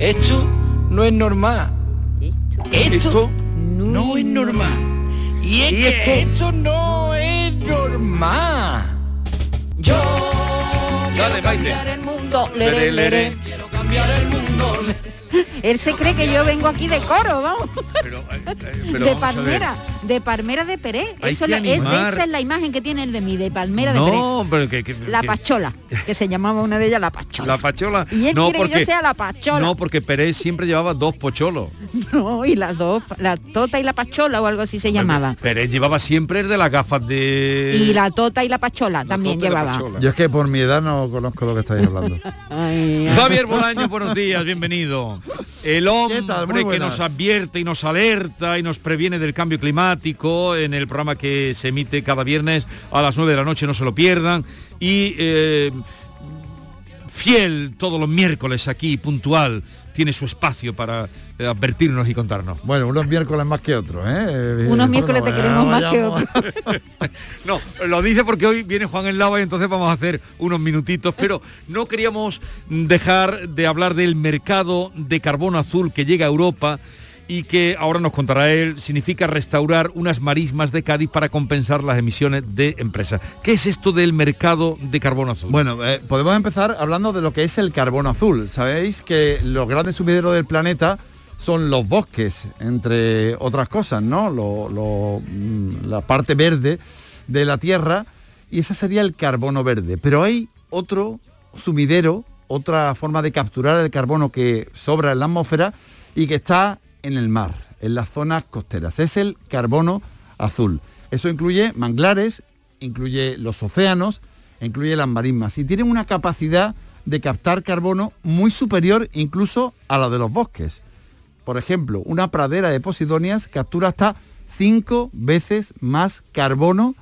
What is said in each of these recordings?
Esto no es normal. Esto, no, es normal. Y es ¿Y que esto? esto no es normal. Yo Dale, Maite. el mundo. Lere. lere. Quiero cambiar el mundo. Él se cree que yo vengo aquí de coro, vamos. Pero, eh, eh, pero de. Palmera, de Palmera de Pérez. Hay Eso que la- es- animar. esa es la imagen que tiene el de mí, de Palmera de Pérez. No, pero que, que- La que- Pachola, que se llamaba una de ellas la Pachola. La pachola. Y él no, quiere que porque, yo sea la Pachola. No, porque Pérez siempre llevaba dos pocholos. No, y las dos, la Tota y la Pachola o algo así se llamaba. Pérez llevaba siempre el de las gafas de... Y la Tota y la Pachola también tota llevaba. pachola. Yo es que por mi edad no conozco lo que estáis hablando. Ay, Javier Bolaño, buenos días, bienvenido. El hombre que nos advierte y nos alerta y nos previene del cambio climático en el programa que se emite cada viernes a las 9 de la noche, no se lo pierdan. Y eh, fiel todos los miércoles aquí, puntual, tiene su espacio para eh, advertirnos y contarnos. Bueno, unos miércoles más que otros, ¿eh? Unos miércoles te queremos más que otros. No, lo dice porque hoy viene Juan en Lava y entonces vamos a hacer unos minutitos, pero no queríamos dejar de hablar del mercado de carbono azul que llega a Europa y que ahora nos contará él, significa restaurar unas marismas de Cádiz para compensar las emisiones de empresas. ¿Qué es esto del mercado de carbono azul? Bueno, eh, podemos empezar hablando de lo que es el carbono azul. Sabéis que los grandes sumideros del planeta son los bosques, entre otras cosas, ¿no? Lo- mm, la parte verde de la Tierra y ese sería el carbono verde. Pero hay otro sumidero, otra forma de capturar el carbono que sobra en la atmósfera y que está en el mar, en las zonas costeras. Es el carbono azul. Eso incluye manglares, incluye los océanos, incluye las marismas y tienen una capacidad de captar carbono muy superior incluso a la de los bosques. Por ejemplo, una pradera de posidonias captura hasta cinco veces más carbono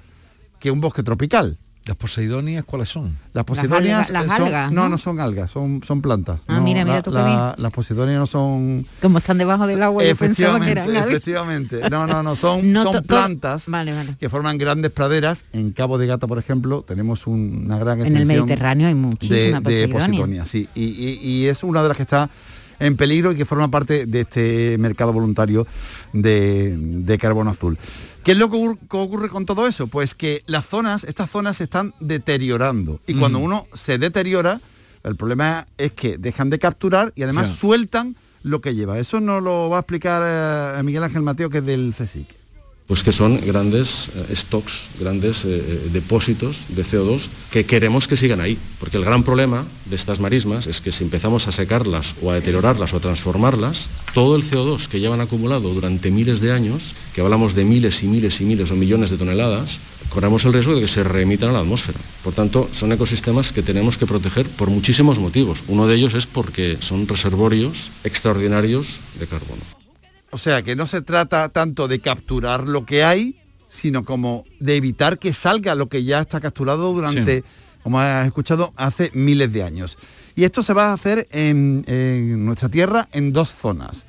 que un bosque tropical. ¿Las poseidonias cuáles son? Las posidonias algas- las son- algas, no, ¿no? no son algas, son, son plantas. Ah, No, mira, mira la- tú la-. Las posidonias no son Como están debajo del agua, yo pensaba que efectivamente, eran algas. efectivamente. No, no, no, son, No, son plantas Vale, vale. que forman grandes praderas. En Cabo de Gata, por ejemplo, tenemos un- una gran En el extensión Mediterráneo hay de, muchísima de sí. Y- y es una de las que está en peligro y que forma parte de este mercado voluntario de, de carbono azul. ¿Qué es lo que ocur- que ocurre con todo eso? Pues que las zonas, estas zonas se están deteriorando. Y cuando Mm. uno se deteriora, el problema es que dejan de capturar y además sueltan lo que lleva. Eso nos lo va a explicar eh, Miguel Ángel Mateo, que es del CSIC. Pues que son grandes eh, stocks, grandes eh, eh, depósitos de CO2 que queremos que sigan ahí. Porque el gran problema de estas marismas es que si empezamos a secarlas o a deteriorarlas o a transformarlas, todo el CO2 que llevan acumulado durante miles de años, que hablamos de miles y miles y miles o millones de toneladas, corremos el riesgo de que se reemitan a la atmósfera. Por tanto, son ecosistemas que tenemos que proteger por muchísimos motivos. Uno de ellos es porque son reservorios extraordinarios de carbono. O sea, que no se trata tanto de capturar lo que hay, sino como de evitar que salga lo que ya está capturado durante, Sí. como has escuchado, hace miles de años. Y esto se va a hacer en, en nuestra tierra en dos zonas.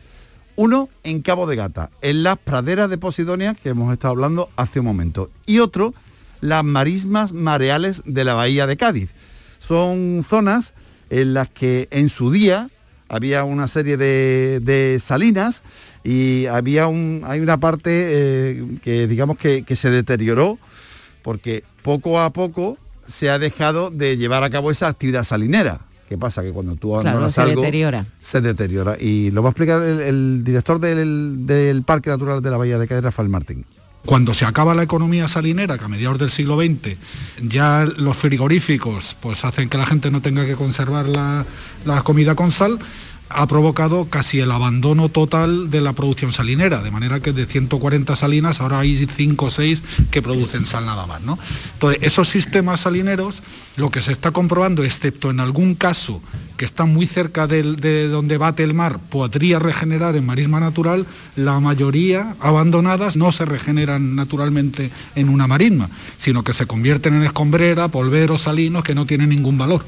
Uno en Cabo de Gata, en las praderas de Posidonia, que hemos estado hablando hace un momento. Y otro, las marismas mareales de la bahía de Cádiz. Son zonas en las que en su día había una serie de, de salinas y había un, hay una parte eh, que digamos que, que se deterioró porque poco a poco se ha dejado de llevar a cabo esa actividad salinera. ¿Qué pasa? Que cuando tú Claro, abandonas se algo, deteriora. se deteriora. Y lo va a explicar el, el director del, del Parque Natural de la Bahía de Cádiz, Rafael Martín. Cuando se acaba la economía salinera, que a mediados del siglo XX ya los frigoríficos pues hacen que la gente no tenga que conservar la, la comida con sal, ha provocado casi el abandono total de la producción salinera, de manera que de 140 salinas ahora hay 5 o 6 que producen sal nada más. Entonces, esos sistemas salineros, lo que se está comprobando, excepto en algún caso que está muy cerca de donde bate el mar, podría regenerar en marisma natural, la mayoría abandonadas no se regeneran naturalmente en una marisma, sino que se convierten en escombrera, polveros salinos que no tienen ningún valor.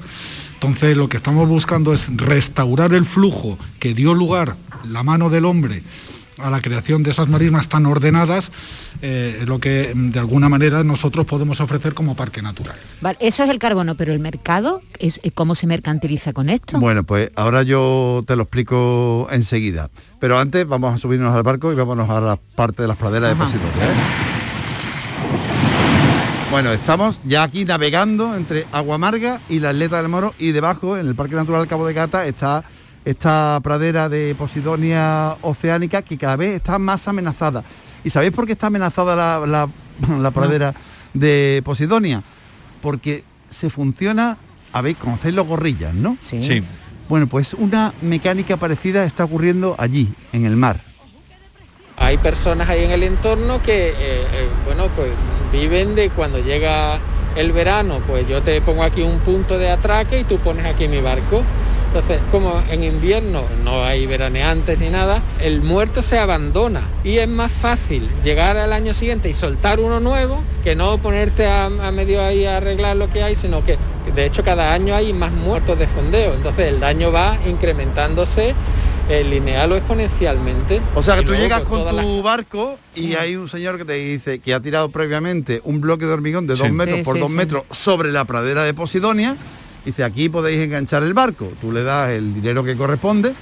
Entonces lo que estamos buscando es restaurar el flujo que dio lugar la mano del hombre a la creación de esas marismas tan ordenadas, eh, lo que mm, de alguna manera nosotros podemos ofrecer como parque natural. Vale, eso es el carbono, pero el mercado, es, eh, ¿cómo se mercantiliza con esto? Bueno, pues ahora yo te lo explico enseguida. Pero antes vamos a subirnos al barco y vámonos a la parte de las praderas de Ajá. Posidonia. ¿eh? Bueno, estamos ya aquí navegando entre Agua Amarga y la Atleta del Moro y debajo, en el Parque Natural Cabo de Gata, está esta pradera de Posidonia oceánica que cada vez está más amenazada. ¿Y sabéis por qué está amenazada la, la- la pradera de Posidonia? Porque se funciona, a ver, conocéis los gorrillas, ¿no? Sí. Sí. Bueno, pues una mecánica parecida está ocurriendo allí, en el mar. Hay personas ahí en el entorno que, eh, eh, bueno, pues viven de cuando llega el verano, pues yo te pongo aquí un punto de atraque y tú pones aquí mi barco. Entonces, como en invierno no hay veraneantes ni nada, el muerto se abandona y es más fácil llegar al año siguiente y soltar uno nuevo que no ponerte a, a medio ahí a arreglar lo que hay, sino que de hecho cada año hay más muertos de fondeo. Entonces el daño va incrementándose eh, lineal o exponencialmente. O sea que Y tú luego, llegas pues, con tu las- barco y Sí. hay un señor que te dice que ha tirado previamente un bloque de hormigón de Sí. dos metros Sí, por sí, dos sí. metros sobre la pradera de Posidonia. Dice, aquí podéis enganchar el barco. Tú le das el dinero que corresponde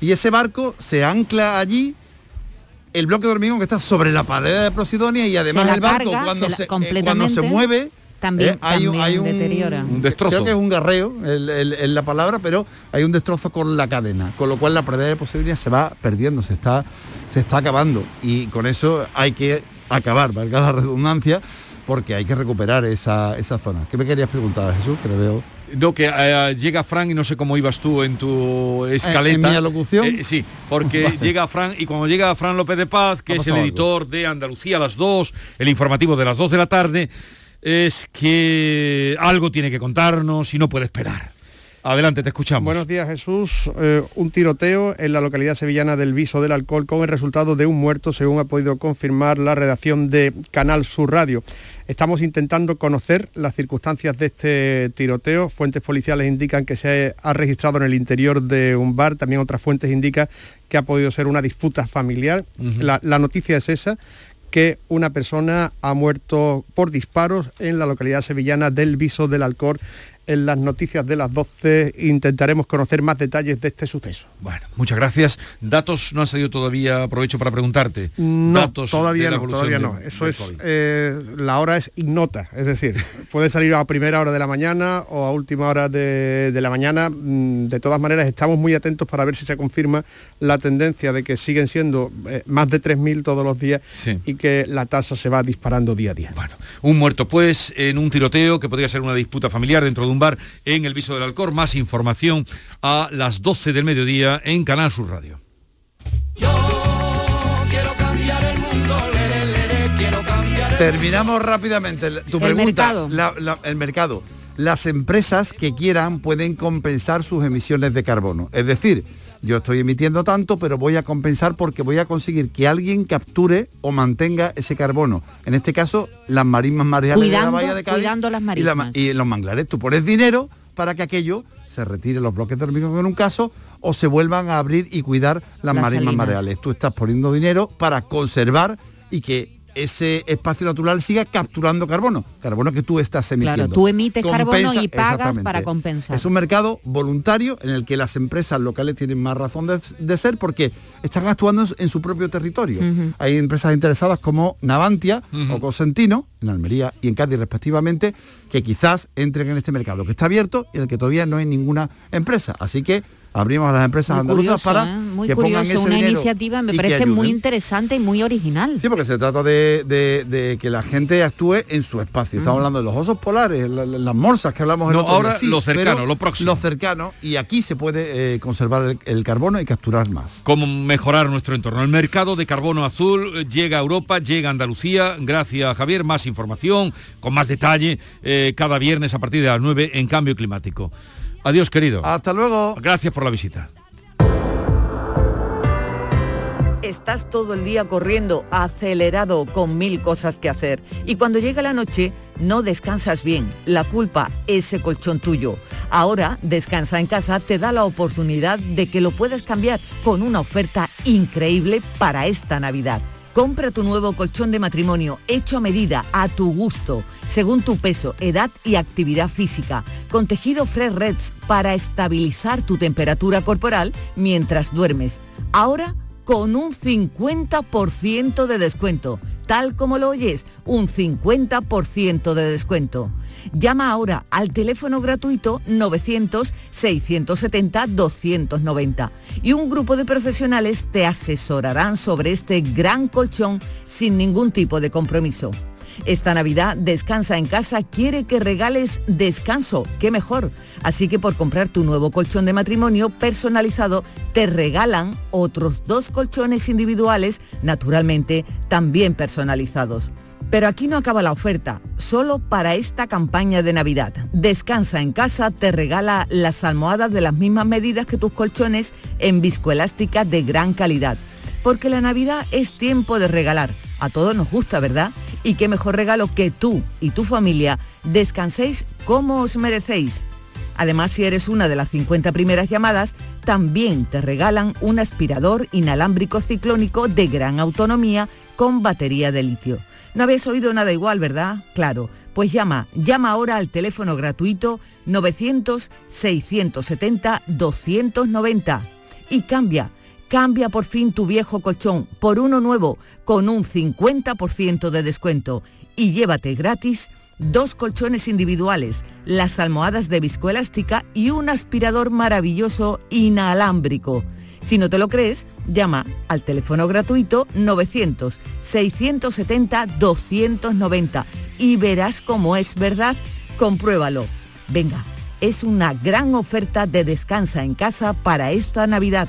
y ese barco se ancla allí. El bloque de hormigón que está sobre la pradera de Posidonia y además el barco carga, cuando se la- eh, cuando se completamente, mueve también- eh, hay, un- también hay un, deteriora. Un destrozo. Creo que es un garreo en la palabra, pero hay un destrozo con la cadena, con lo cual la pradera de Posidonia se va perdiendo, se está, se está acabando. Y con eso hay que acabar, valga la redundancia, porque hay que recuperar esa, esa zona. ¿Qué me querías preguntar, Jesús? Que lo veo. No, que eh, llega Fran y no sé cómo ibas tú en tu escaleta. ¿En mi alocución? Eh, sí, porque Vale. llega Fran y cuando llega Fran López de Paz, que es el algo. editor de Andalucía a las 2, el informativo de las 2 de la tarde, es que algo tiene que contarnos y no puede esperar. Adelante, te escuchamos. Buenos días Jesús. Eh, un tiroteo en la localidad sevillana del Viso del Alcohol con el resultado de un muerto, según ha podido confirmar la redacción de Canal Sur Radio. Estamos intentando conocer las circunstancias de este tiroteo. Fuentes policiales indican que se ha registrado en el interior de un bar. También otras fuentes indican que ha podido ser una disputa familiar. La, la noticia es esa que una persona ha muerto por disparos en la localidad sevillana del Viso del Alcor. En las noticias de las 12 intentaremos conocer más detalles de este suceso. Bueno, muchas gracias. Datos no han salido todavía, aprovecho para preguntarte. No, Datos todavía no, todavía de- no. Eso es, eh, la hora es ignota, es decir, puede salir a primera hora de la mañana o a última hora de, de la mañana. Mm, De todas maneras, estamos muy atentos para ver si se confirma la tendencia de que siguen siendo eh, más de 3.000 todos los días Sí. y que la tasa se va disparando día a día. Bueno, un muerto pues en un tiroteo que podría ser una disputa familiar dentro de un bar en el Viso del Alcor. Más información a las 12 del mediodía en Canal Sur Radio. Terminamos rápidamente. Tu El pregunta, mercado. la- la- el mercado. Las empresas que quieran pueden compensar sus emisiones de carbono. Es decir, yo estoy emitiendo tanto, pero voy a compensar porque voy a conseguir que alguien capture o mantenga ese carbono. En este caso, las marismas mareales de la Cuidando- bahía de Cádiz cuidando las y, la ma- marismas. y los manglares. Tú pones dinero para que aquello se retire los bloques de hormigón en un caso o se vuelvan a abrir y cuidar las, Las marismas salinas. mareales. Tú estás poniendo dinero para conservar y que ese espacio natural siga capturando carbono, carbono que tú estás emitiendo. Claro, tú emites carbono y pagas para compensar. Es un mercado voluntario en el que las empresas locales tienen más razón de, de ser porque están actuando en- su propio territorio. Hay empresas interesadas como Navantia o Cosentino, en Almería y en Cádiz respectivamente, que quizás entren en este mercado que está abierto y en el que todavía no hay ninguna empresa. Así que abrimos a las empresas Muy andaluzas curioso, para ¿eh? muy que pongan curioso, ese una dinero iniciativa me parece muy interesante y muy original. Sí, porque se trata de, de- de que la gente actúe en su espacio. Estamos hablando de los osos polares, la- la- las morsas que hablamos el No, otro día, ahora sí, lo cercano, lo próximo. Lo cercano, y aquí se puede eh, conservar el, el carbono y capturar más. cómo mejorar nuestro entorno. El mercado de carbono azul eh, llega a Europa, llega a Andalucía. Gracias, Javier. Más información, con más detalle, eh, cada viernes a partir de las 9 en Cambio Climático. Adiós, querido. Hasta luego. Gracias por la visita. Estás todo el día corriendo, acelerado, con mil cosas que hacer. Y cuando llega la noche, no descansas bien. La culpa, ese colchón tuyo. Ahora, Descansa en casa te da la oportunidad de que lo puedas cambiar con una oferta increíble para esta Navidad. Compra tu nuevo colchón de matrimonio hecho a medida, a tu gusto, según tu peso, edad y actividad física, con tejido Fresh Reds para estabilizar tu temperatura corporal mientras duermes. Ahora con un 50% de descuento. Tal como lo oyes, un 50% de descuento. Llama ahora al teléfono gratuito 900-670-290 y un grupo de profesionales te asesorarán sobre este gran colchón sin ningún tipo de compromiso. Esta Navidad Descansa en casa quiere que regales descanso, qué mejor. Así que por comprar tu nuevo colchón de matrimonio personalizado te regalan otros dos colchones individuales, naturalmente también personalizados. Pero aquí no acaba la oferta, solo para esta campaña de Navidad. Descansa en casa te regala las almohadas de las mismas medidas que tus colchones en viscoelástica de gran calidad. Porque la Navidad es tiempo de regalar. A todos nos gusta, ¿verdad? Y qué mejor regalo que tú y tu familia descanséis como os merecéis. Además, si eres una de las 50 primeras llamadas, también te regalan un aspirador inalámbrico ciclónico de gran autonomía con batería de litio. No habéis oído nada igual, ¿verdad? Claro. Pues llama, llama ahora al teléfono gratuito 900-670-290 y cambia, cambia por fin tu viejo colchón por uno nuevo con un 50% de descuento y llévate gratis dos colchones individuales, las almohadas de viscoelástica y un aspirador maravilloso inalámbrico. Si no te lo crees, llama al teléfono gratuito 900-670-290 y verás cómo es verdad. Compruébalo. Venga, es una gran oferta de descansa en casa para esta Navidad.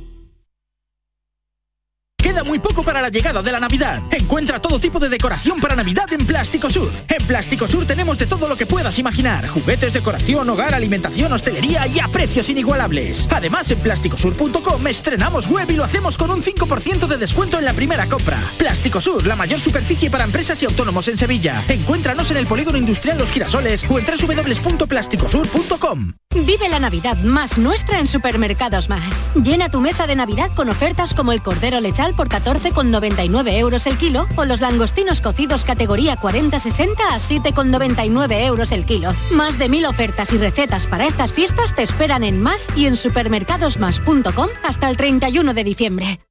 Muy poco para la llegada de la Navidad. Encuentra todo tipo de decoración para Navidad en Plástico Sur. En Plástico Sur tenemos de todo lo que puedas imaginar. Juguetes, decoración, hogar, alimentación, hostelería y a precios inigualables. Además, en plásticosur.com estrenamos web y lo hacemos con un 5% de descuento en la primera compra. Plástico Sur, la mayor superficie para empresas y autónomos en Sevilla. Encuéntranos en el Polígono Industrial Los Girasoles o en www.plásticosur.com. Vive la Navidad más nuestra en Supermercados Más. Llena tu mesa de Navidad con ofertas como el cordero lechal por 14,99 euros el kilo o los langostinos cocidos categoría 40-60 a 7,99 euros el kilo. Más de mil ofertas y recetas para estas fiestas te esperan en Más y en supermercadosmás.com hasta el 31 de diciembre.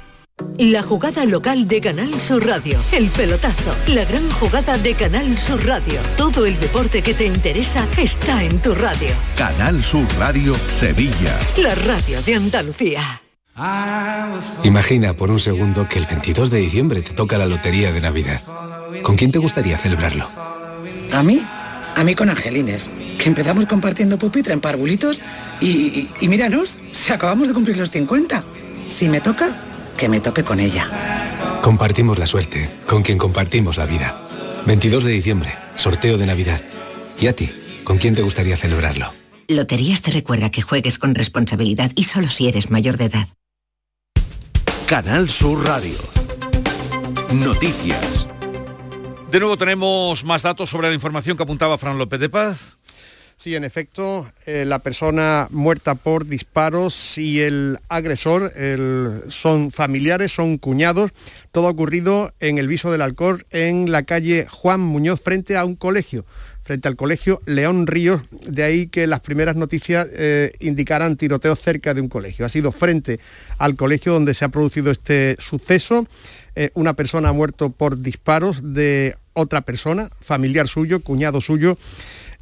La jugada local de Canal Sur Radio. El pelotazo. La gran jugada de Canal Sur Radio. Todo el deporte que te interesa está en tu radio. Canal Sur Radio Sevilla. La radio de Andalucía. Imagina por un segundo que el 22 de diciembre te toca la lotería de Navidad. ¿Con quién te gustaría celebrarlo? ¿A mí? A mí con Angelines, que empezamos compartiendo pupitre en parvulitos y, y, y míranos, si acabamos de cumplir los 50. Si me toca, que me toque con ella. Compartimos la suerte, con quien compartimos la vida. 22 de diciembre, sorteo de Navidad. ¿Y a ti? ¿Con quién te gustaría celebrarlo? Loterías te recuerda que juegues con responsabilidad y solo si eres mayor de edad. Canal Sur Radio. Noticias. De nuevo tenemos más datos sobre la información que apuntaba Fran López de Paz. Sí, en efecto, eh, la persona muerta por disparos y el agresor son familiares, son cuñados. Todo ocurrido en el Viso del Alcor, en la calle Juan Muñoz, frente a un colegio, frente al colegio León Ríos. De ahí que las primeras noticias eh, indicaran tiroteos cerca de un colegio. Ha sido frente al colegio donde se ha producido este suceso. Eh, una persona ha muerto por disparos de otra persona, familiar suyo, cuñado suyo.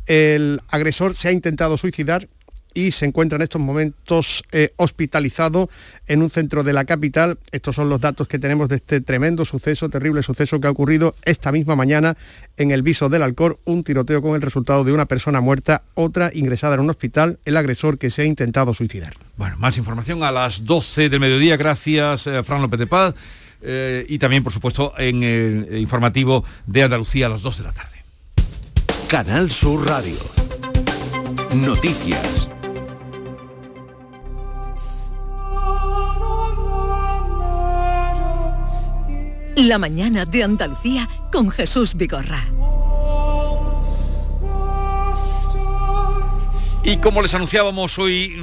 El agresor se ha intentado suicidar y se encuentra en estos momentos eh, hospitalizado en un centro de la capital. Estos son los datos que tenemos de este tremendo suceso, terrible suceso que ha ocurrido esta misma mañana en el viso del Alcor, un tiroteo con el resultado de una persona muerta, otra ingresada en un hospital, el agresor que se ha intentado suicidar. Bueno, más información a las 12 del mediodía. Gracias, eh, Fran López de Paz. Eh, y también, por supuesto, en el informativo de Andalucía a las 2 de la tarde. Canal Sur Radio. Noticias. La mañana de Andalucía con Jesús Vigorra. Y como les anunciábamos hoy,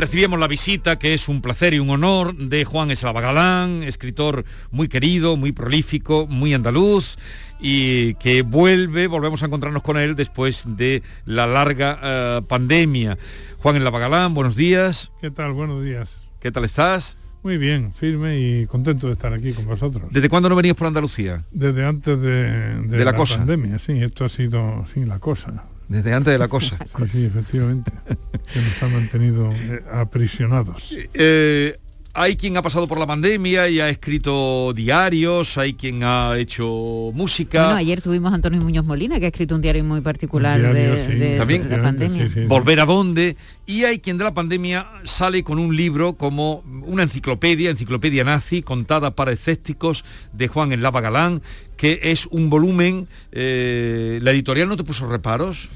recibíamos la visita, que es un placer y un honor, de Juan Eslava Galán, escritor muy querido, muy prolífico, muy andaluz, y que vuelve, volvemos a encontrarnos con él después de la larga eh, pandemia. Juan Eslava Galán, buenos días. ¿Qué tal? Buenos días. ¿Qué tal estás? Muy bien, firme y contento de estar aquí con vosotros. ¿Desde cuándo no venías por Andalucía? Desde antes de, De la cosa. pandemia, sí, esto ha sido, sí, la cosa. Desde antes de la cosa. Sí, sí, efectivamente. que nos ha mantenido eh, aprisionados. Eh, hay quien ha pasado por la pandemia y ha escrito diarios, hay quien ha hecho música. Bueno, ayer tuvimos a Antonio Muñoz Molina, que ha escrito un diario muy particular diario, de, sí, de- también. de la pandemia. Volver a dónde. Y hay quien de la pandemia sale con un libro como una enciclopedia, enciclopedia nazi, contada para escépticos, de Juan Eslava Galán, que es un volumen. eh, ¿La editorial no te puso reparos?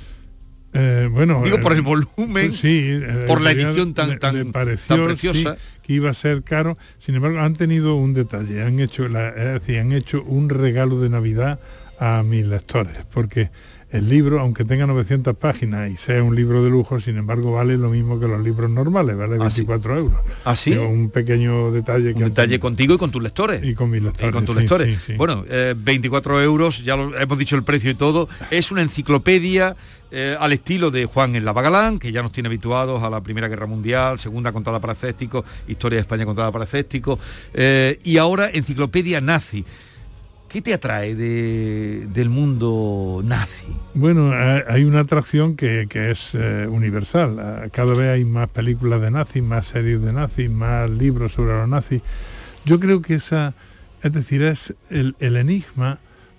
Eh, bueno, Digo, eh, por el volumen, pues sí, eh, por la edición tan- tan- pareció, tan preciosa. sí, que iba a ser caro. Sin embargo, han tenido un detalle, han hecho, la, es decir, han hecho un regalo de Navidad a mis lectores, porque el libro, aunque tenga 900 páginas y sea un libro de lujo, sin embargo vale lo mismo que los libros normales, vale 24 euros. ¿Ah, sí? Digo, un pequeño detalle que Un detalle contigo y con tus lectores. Y con mis lectores. Y con tus sí, lectores. sí. Bueno, eh, 24 euros, ya lo, hemos dicho el precio y todo. Es una enciclopedia eh, al estilo de Juan en la Bagalán, que ya nos tiene habituados a la Primera Guerra Mundial, Segunda contada para escépticos, Historia de España contada para escépticos, eh, y ahora enciclopedia nazi. ¿Qué te atrae de- del mundo nazi? Bueno, ha- hay una atracción que, es eh, universal. Ah, Cada vez hay más películas de nazis, más series de nazis, más libros sobre los nazis. Yo creo que esa, es decir, es el enigma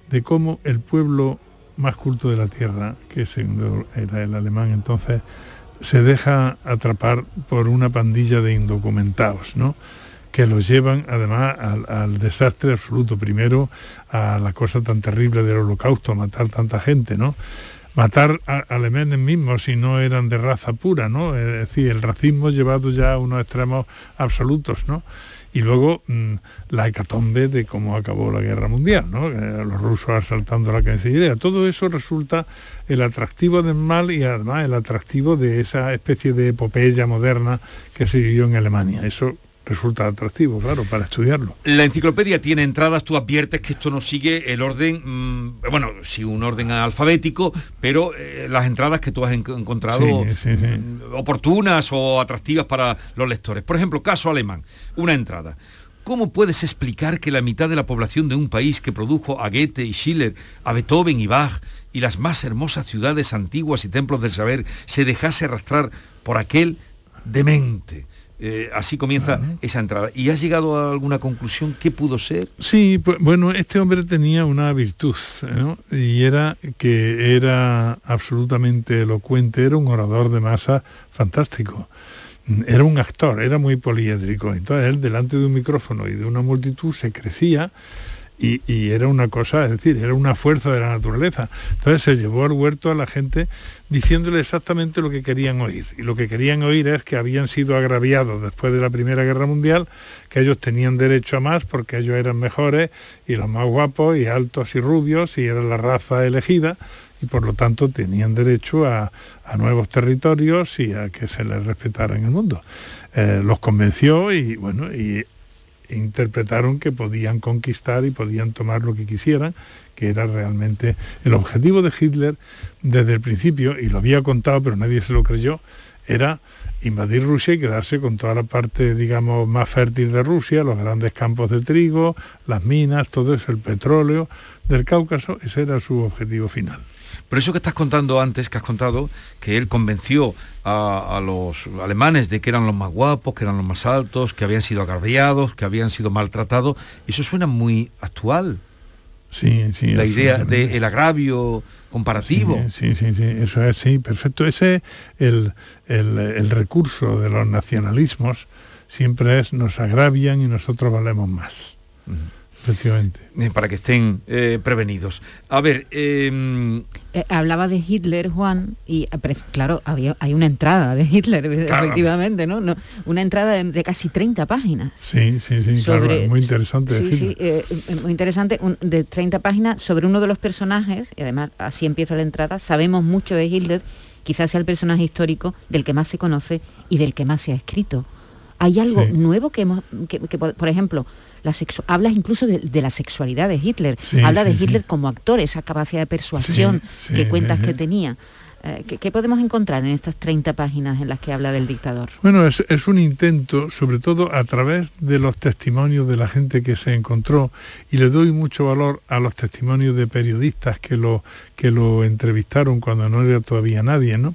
de cómo el pueblo más culto de la tierra, que era el alemán entonces, se deja atrapar por una pandilla de indocumentados, ¿no? que los llevan además al, al desastre absoluto. Primero a la cosa tan terrible del holocausto, a matar tanta gente, ¿no? matar a alemanes mismos si no eran de raza pura, ¿no? Es decir, el racismo llevado ya a unos extremos absolutos, ¿no? Y luego mm, la hecatombe de cómo acabó la guerra mundial, ¿no? Eh, los rusos asaltando la Cancillería. Todo eso resulta el atractivo del mal y además el atractivo de esa especie de epopeya moderna que se vivió en Alemania. Eso resulta atractivo, claro, para estudiarlo. La enciclopedia tiene entradas, tú adviertes que esto no sigue el orden, mm, bueno, sí un orden alfabético, pero eh, las entradas que tú has en- encontrado Sí, sí, sí. mm, oportunas o atractivas para los lectores. Por ejemplo, caso alemán, una entrada. ¿Cómo puedes explicar que la mitad de la población de un país que produjo a Goethe y Schiller, a Beethoven y Bach y las más hermosas ciudades antiguas y templos del saber se dejase arrastrar por aquel demente? Eh, así comienza esa entrada. ¿Y has llegado a alguna conclusión? ¿Qué pudo ser? Sí, pues, bueno, este hombre tenía una virtud, ¿no? Y era que era absolutamente elocuente, era un orador de masa fantástico. Era un actor, era muy poliédrico. Entonces él delante de un micrófono y de una multitud se crecía y, era una cosa, es decir, era una fuerza de la naturaleza. Entonces se llevó al huerto a la gente diciéndole exactamente lo que querían oír. Y lo que querían oír es que habían sido agraviados después de la Primera Guerra Mundial, que ellos tenían derecho a más porque ellos eran mejores y los más guapos y altos y rubios y era la raza elegida y por lo tanto tenían derecho a, a nuevos territorios y a que se les respetara en el mundo. Eh, los convenció y bueno, y interpretaron que podían conquistar y podían tomar lo que quisieran, que era realmente el objetivo de Hitler desde el principio, y lo había contado pero nadie se lo creyó, era invadir Rusia y quedarse con toda la parte, digamos, más fértil de Rusia, los grandes campos de trigo, las minas, todo eso, el petróleo del Cáucaso, ese era su objetivo final. Pero eso que estás contando antes, que has contado, que él convenció a, a los alemanes de que eran los más guapos, que eran los más altos, que habían sido agraviados, que habían sido maltratados, eso suena muy actual. Sí, sí. La idea del agravio comparativo. Sí, sí, sí, sí, eso es, sí, perfecto. Ese es el, el- el recurso de los nacionalismos, siempre es nos agravian y nosotros valemos más. Efectivamente. Eh, Para que estén eh, prevenidos. A ver, em, Eh, hablaba de Hitler, Juan, y claro, había, hay una entrada de Hitler, efectivamente, ¿no? No, Una entrada de, de casi 30 páginas. Sí, sí, sí, claro, Sobre- muy interesante. Sí, sí, muy interesante, un- de 30 páginas sobre uno de los personajes, y además así empieza la entrada, sabemos mucho de Hitler, quizás sea el personaje histórico del que más se conoce y del que más se ha escrito. ¿Hay algo Sí. nuevo que hemos, que, que, por por ejemplo, la hablas incluso de, de la sexualidad de Hitler, Sí, habla de sí. Hitler como actor, esa capacidad de persuasión que cuentas que tenía. Eh, ¿qué, podemos encontrar en estas 30 páginas en las que habla del dictador? Bueno, es, es un intento, sobre todo a través de los testimonios de la gente que se encontró, y le doy mucho valor a los testimonios de periodistas que lo, que lo entrevistaron cuando no era todavía nadie, ¿no?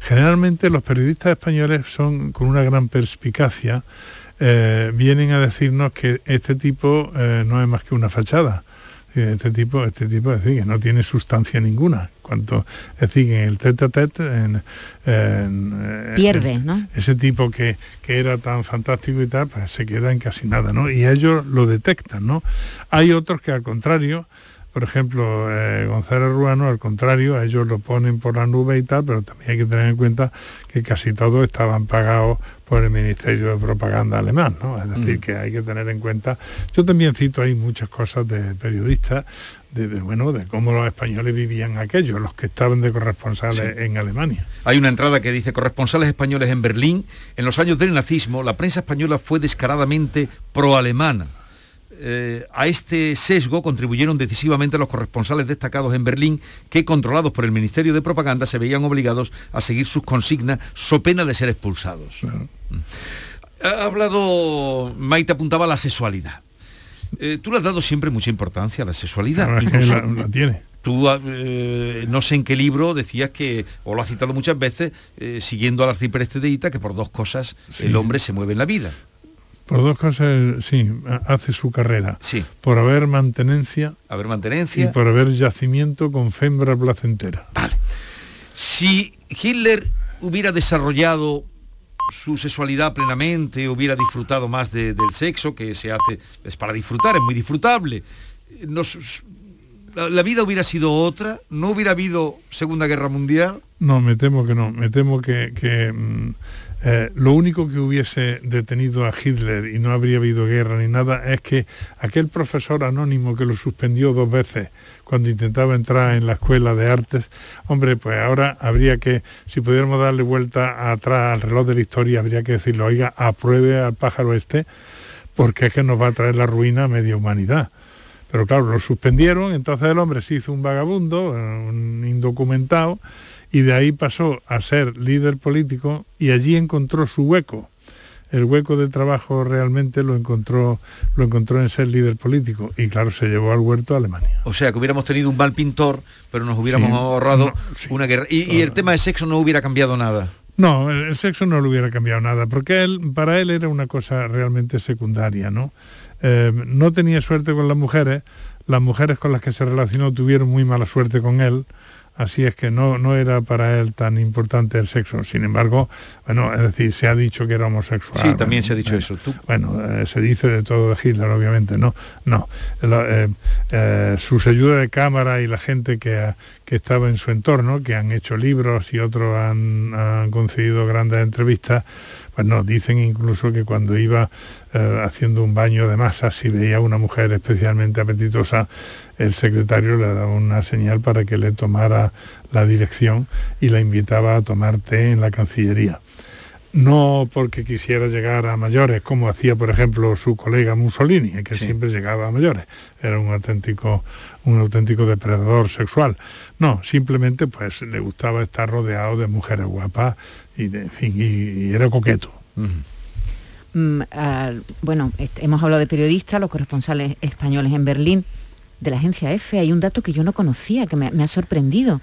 Generalmente los periodistas españoles son con una gran perspicacia, eh, vienen a decirnos que este tipo eh, no es más que una fachada. Eh, Este tipo, este tipo, es decir, que no tiene sustancia ninguna. Cuanto, es decir, en el tete a tete, en, en, eh, Pierde, ¿no? ese tipo que, que era tan fantástico y tal, pues se queda en casi nada, ¿no? Y ellos lo detectan, ¿no? Hay otros que al contrario, por ejemplo, eh, González Ruano, al contrario, ellos lo ponen por la nube y tal, pero también hay que tener en cuenta que casi todos estaban pagados por el Ministerio de Propaganda alemán, ¿no? Es decir, Mm. que hay que tener en cuenta. Yo también cito ahí muchas cosas de periodistas, de, de, bueno, de cómo los españoles vivían aquello, los que estaban de corresponsales en Alemania. Hay una entrada que dice, corresponsales españoles en Berlín, en los años del nazismo, la prensa española fue descaradamente pro-alemana. Eh, a este sesgo contribuyeron decisivamente los corresponsales destacados en Berlín que, controlados por el Ministerio de Propaganda, se veían obligados a seguir sus consignas so pena de ser expulsados. Mm. Ha hablado, Maite apuntaba a la sexualidad. Eh, tú le has dado siempre mucha importancia a la sexualidad. Claro, es que Incluso- la- la tiene. Tú, eh, no sé en qué libro decías que, o lo has citado muchas veces, eh, siguiendo al arcipreste de Ita, que por dos cosas el hombre se mueve en la vida. Por dos cosas, sí, ha- hace su carrera. Sí. Por haber mantenencia A ver, y mantenencia. por haber yacimiento con fembra placentera. Si Hitler hubiera desarrollado su sexualidad plenamente, hubiera disfrutado más de- del sexo, que se hace, es para disfrutar, es muy disfrutable. Nos- la, la vida hubiera sido otra, no hubiera habido Segunda Guerra Mundial. No, me temo que no. Me temo que, que, mm, eh, lo único que hubiese detenido a Hitler y no habría habido guerra ni nada es que aquel profesor anónimo que lo suspendió dos veces cuando intentaba entrar en la escuela de artes, hombre, pues ahora habría que, si pudiéramos darle vuelta atrás al reloj de la historia, habría que decirle, oiga, apruebe al pájaro este, porque es que nos va a traer la ruina a media humanidad. Pero claro, lo suspendieron, entonces el hombre se hizo un vagabundo, un indocumentado, y de ahí pasó a ser líder político y allí encontró su hueco. El hueco de trabajo realmente lo encontró, lo encontró en ser líder político y claro, se llevó al huerto a Alemania. O sea, que hubiéramos tenido un mal pintor, pero nos hubiéramos Sí, ahorrado no, una guerra. Y, y el tema de sexo no hubiera cambiado nada. No, el, el sexo no le hubiera cambiado nada, porque él, para él era una cosa realmente secundaria, ¿no? Eh, no tenía suerte con las mujeres, las mujeres con las que se relacionó tuvieron muy mala suerte con él, así es que no, no era para él tan importante el sexo. Sin embargo, bueno, es decir, se ha dicho que era homosexual. Sí, también se ha dicho bueno, eso. Tú- Bueno, eh, se dice de todo de Hitler, obviamente, no, no. La- eh, eh, sus ayudas de cámara y la gente que, ha- que estaba en su entorno, que han hecho libros y otros han, concedido grandes entrevistas, pues no, dicen incluso que cuando iba eh, haciendo un baño de masas, si veía una mujer especialmente apetitosa, el secretario le daba una señal para que le tomara la dirección y la invitaba a tomar té en la Cancillería no porque quisiera llegar a mayores, como hacía, por ejemplo, su colega Mussolini, que siempre llegaba a mayores. Era un auténtico, un auténtico depredador sexual. No, simplemente pues le gustaba estar rodeado de mujeres guapas y, de, en fin, y- y era coqueto. Mm, ah, bueno, hemos hablado de periodistas, los corresponsales españoles en Berlín, de la agencia F. Hay un dato que yo no conocía, que me, me ha sorprendido.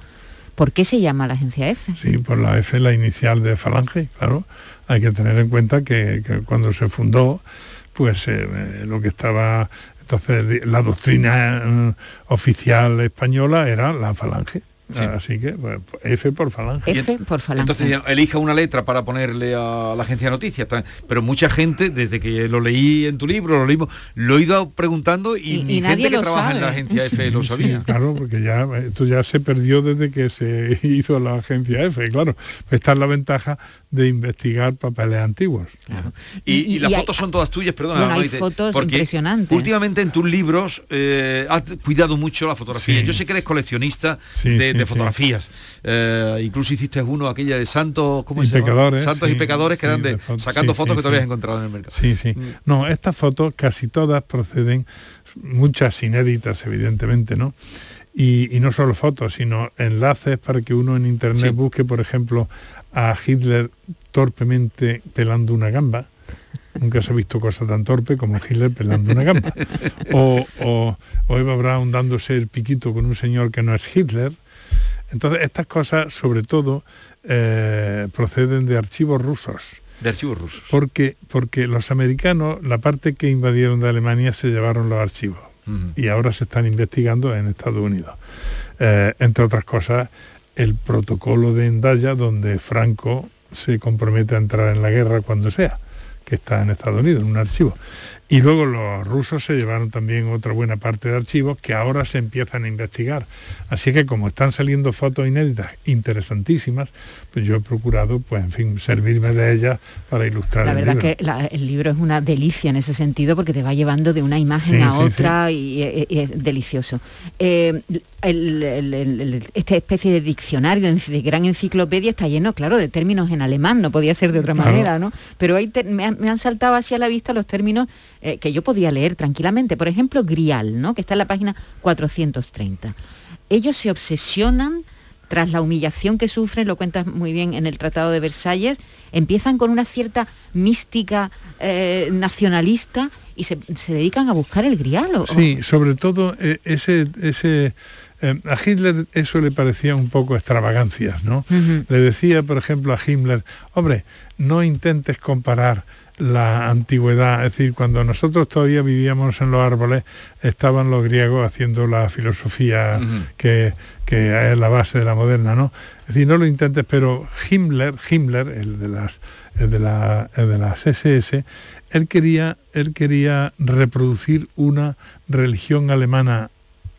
¿Por qué se llama la agencia F? Sí, por la F, la inicial de Falange, claro. Hay que tener en cuenta que, cuando se fundó, pues eh, eh, lo que estaba, entonces la doctrina eh, oficial española era la Falange. Sí. Así que pues, F por Falange. Y ent- Entonces ya elija una letra para ponerle a la agencia de noticias. Pero mucha gente, desde que lo leí en tu libro, lo leímos, lo he ido preguntando y, Y- ni y nadie gente que lo trabaja en la sabe. agencia F lo Sí, sabía. claro, porque ya esto ya se perdió desde que se hizo la agencia F, claro. Esta es la ventaja de investigar papeles antiguos. Y, Y- y las y hay- fotos son todas tuyas, perdona. Bueno, hay Maite, fotos porque impresionantes. Últimamente en tus libros eh, has cuidado mucho la fotografía. Sí. Yo sé que eres coleccionista Sí, de, sí, de sí. fotografías. Eh, incluso hiciste uno, aquella de santos, ¿cómo Y se llama? pecadores, Santos y sí, pecadores que eran de, de fotos, sacando sí, fotos sí, que todavía has encontrado en el mercado. Sí, sí. No, estas fotos casi todas proceden, muchas inéditas evidentemente, ¿no? Y, y no solo fotos, sino enlaces para que uno en internet busque, por ejemplo, a Hitler torpemente pelando una gamba. Nunca se ha visto cosa tan torpe como Hitler pelando una gamba. O, o, o Eva Braun dándose el piquito con un señor que no es Hitler. Entonces, estas cosas, sobre todo, eh, proceden de archivos rusos. De archivos rusos. Porque, porque los americanos, la parte que invadieron de Alemania, se llevaron los archivos. Y ahora se están investigando en Estados Unidos. Eh, entre otras cosas, el protocolo de Endaya, donde Franco se compromete a entrar en la guerra cuando sea, que está en Estados Unidos, en un archivo. Y luego los rusos se llevaron también otra buena parte de archivos que ahora se empiezan a investigar. Así que como están saliendo fotos inéditas interesantísimas, pues yo he procurado, pues en fin, servirme de ellas para ilustrar La el verdad libro. que la- el libro es una delicia en ese sentido porque te va llevando de una imagen Sí, a sí, otra Y, y- y es delicioso. Eh, el- el- el- el- esta especie de diccionario, de gran enciclopedia está lleno, claro, de términos en alemán, no podía ser de otra Claro. manera, ¿no? Pero ahí te- me, han, me han saltado hacia la vista los términos eh, que yo podía leer tranquilamente. Por ejemplo, grial, ¿no? Que está en la página 430. Ellos se obsesionan tras la humillación que sufren, lo cuentas muy bien en el Tratado de Versalles, empiezan con una cierta mística eh, nacionalista y se, dedican a buscar el grial. o- Sí, sobre todo eh, ese, ese eh, a Hitler eso le parecía un poco extravagancias, ¿no? Le decía, por ejemplo, a Himmler, hombre, no intentes comparar la antigüedad, es decir, cuando nosotros todavía vivíamos en los árboles, estaban los griegos haciendo la filosofía que es la base de la moderna, ¿no? Es decir, no lo intentes, pero Himmler, Himmler, el de las, el de la, el de las SS, él quería, él quería reproducir una religión alemana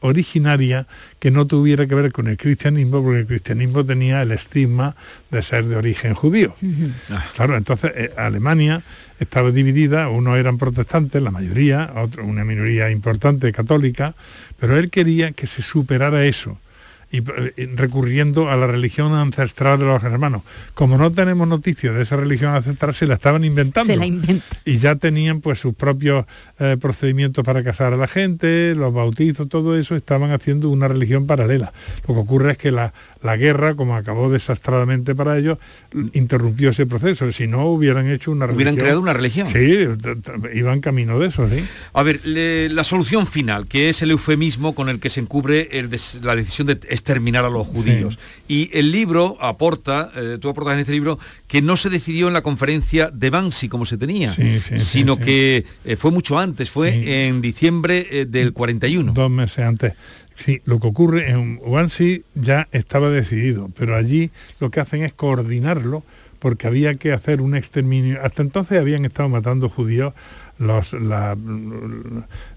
originaria que no tuviera que ver con el cristianismo, porque el cristianismo tenía el estigma de ser de origen judío. Claro, entonces eh, Alemania estaba dividida, unos eran protestantes, la mayoría, otro, una minoría importante católica, pero él quería que se superara eso. Y eh, recurriendo a la religión ancestral de los hermanos. Como no tenemos noticias de esa religión ancestral, se la estaban inventando. Se la inventa. Y ya tenían pues sus propios eh, procedimientos para casar a la gente, los bautizos, todo eso, estaban haciendo una religión paralela. Lo que ocurre es que la, la guerra, como acabó desastradamente para ellos, interrumpió ese proceso. Si no, hubieran hecho una Hubieran religión. creado una religión. Sí, iban camino de eso, sí. A ver, le- la solución final, que es el eufemismo con el que se encubre el des- la decisión de exterminar a los judíos. Y el libro aporta, eh, tú aportas en este libro, que no se decidió en la conferencia de Bansi como se tenía, Sí, sí, sí, sino que eh, fue mucho antes, fue en diciembre eh, del 41. Dos meses antes. Sí, lo que ocurre en Wannsee ya estaba decidido, pero allí lo que hacen es coordinarlo porque había que hacer un exterminio. Hasta entonces habían estado matando judíos los, la,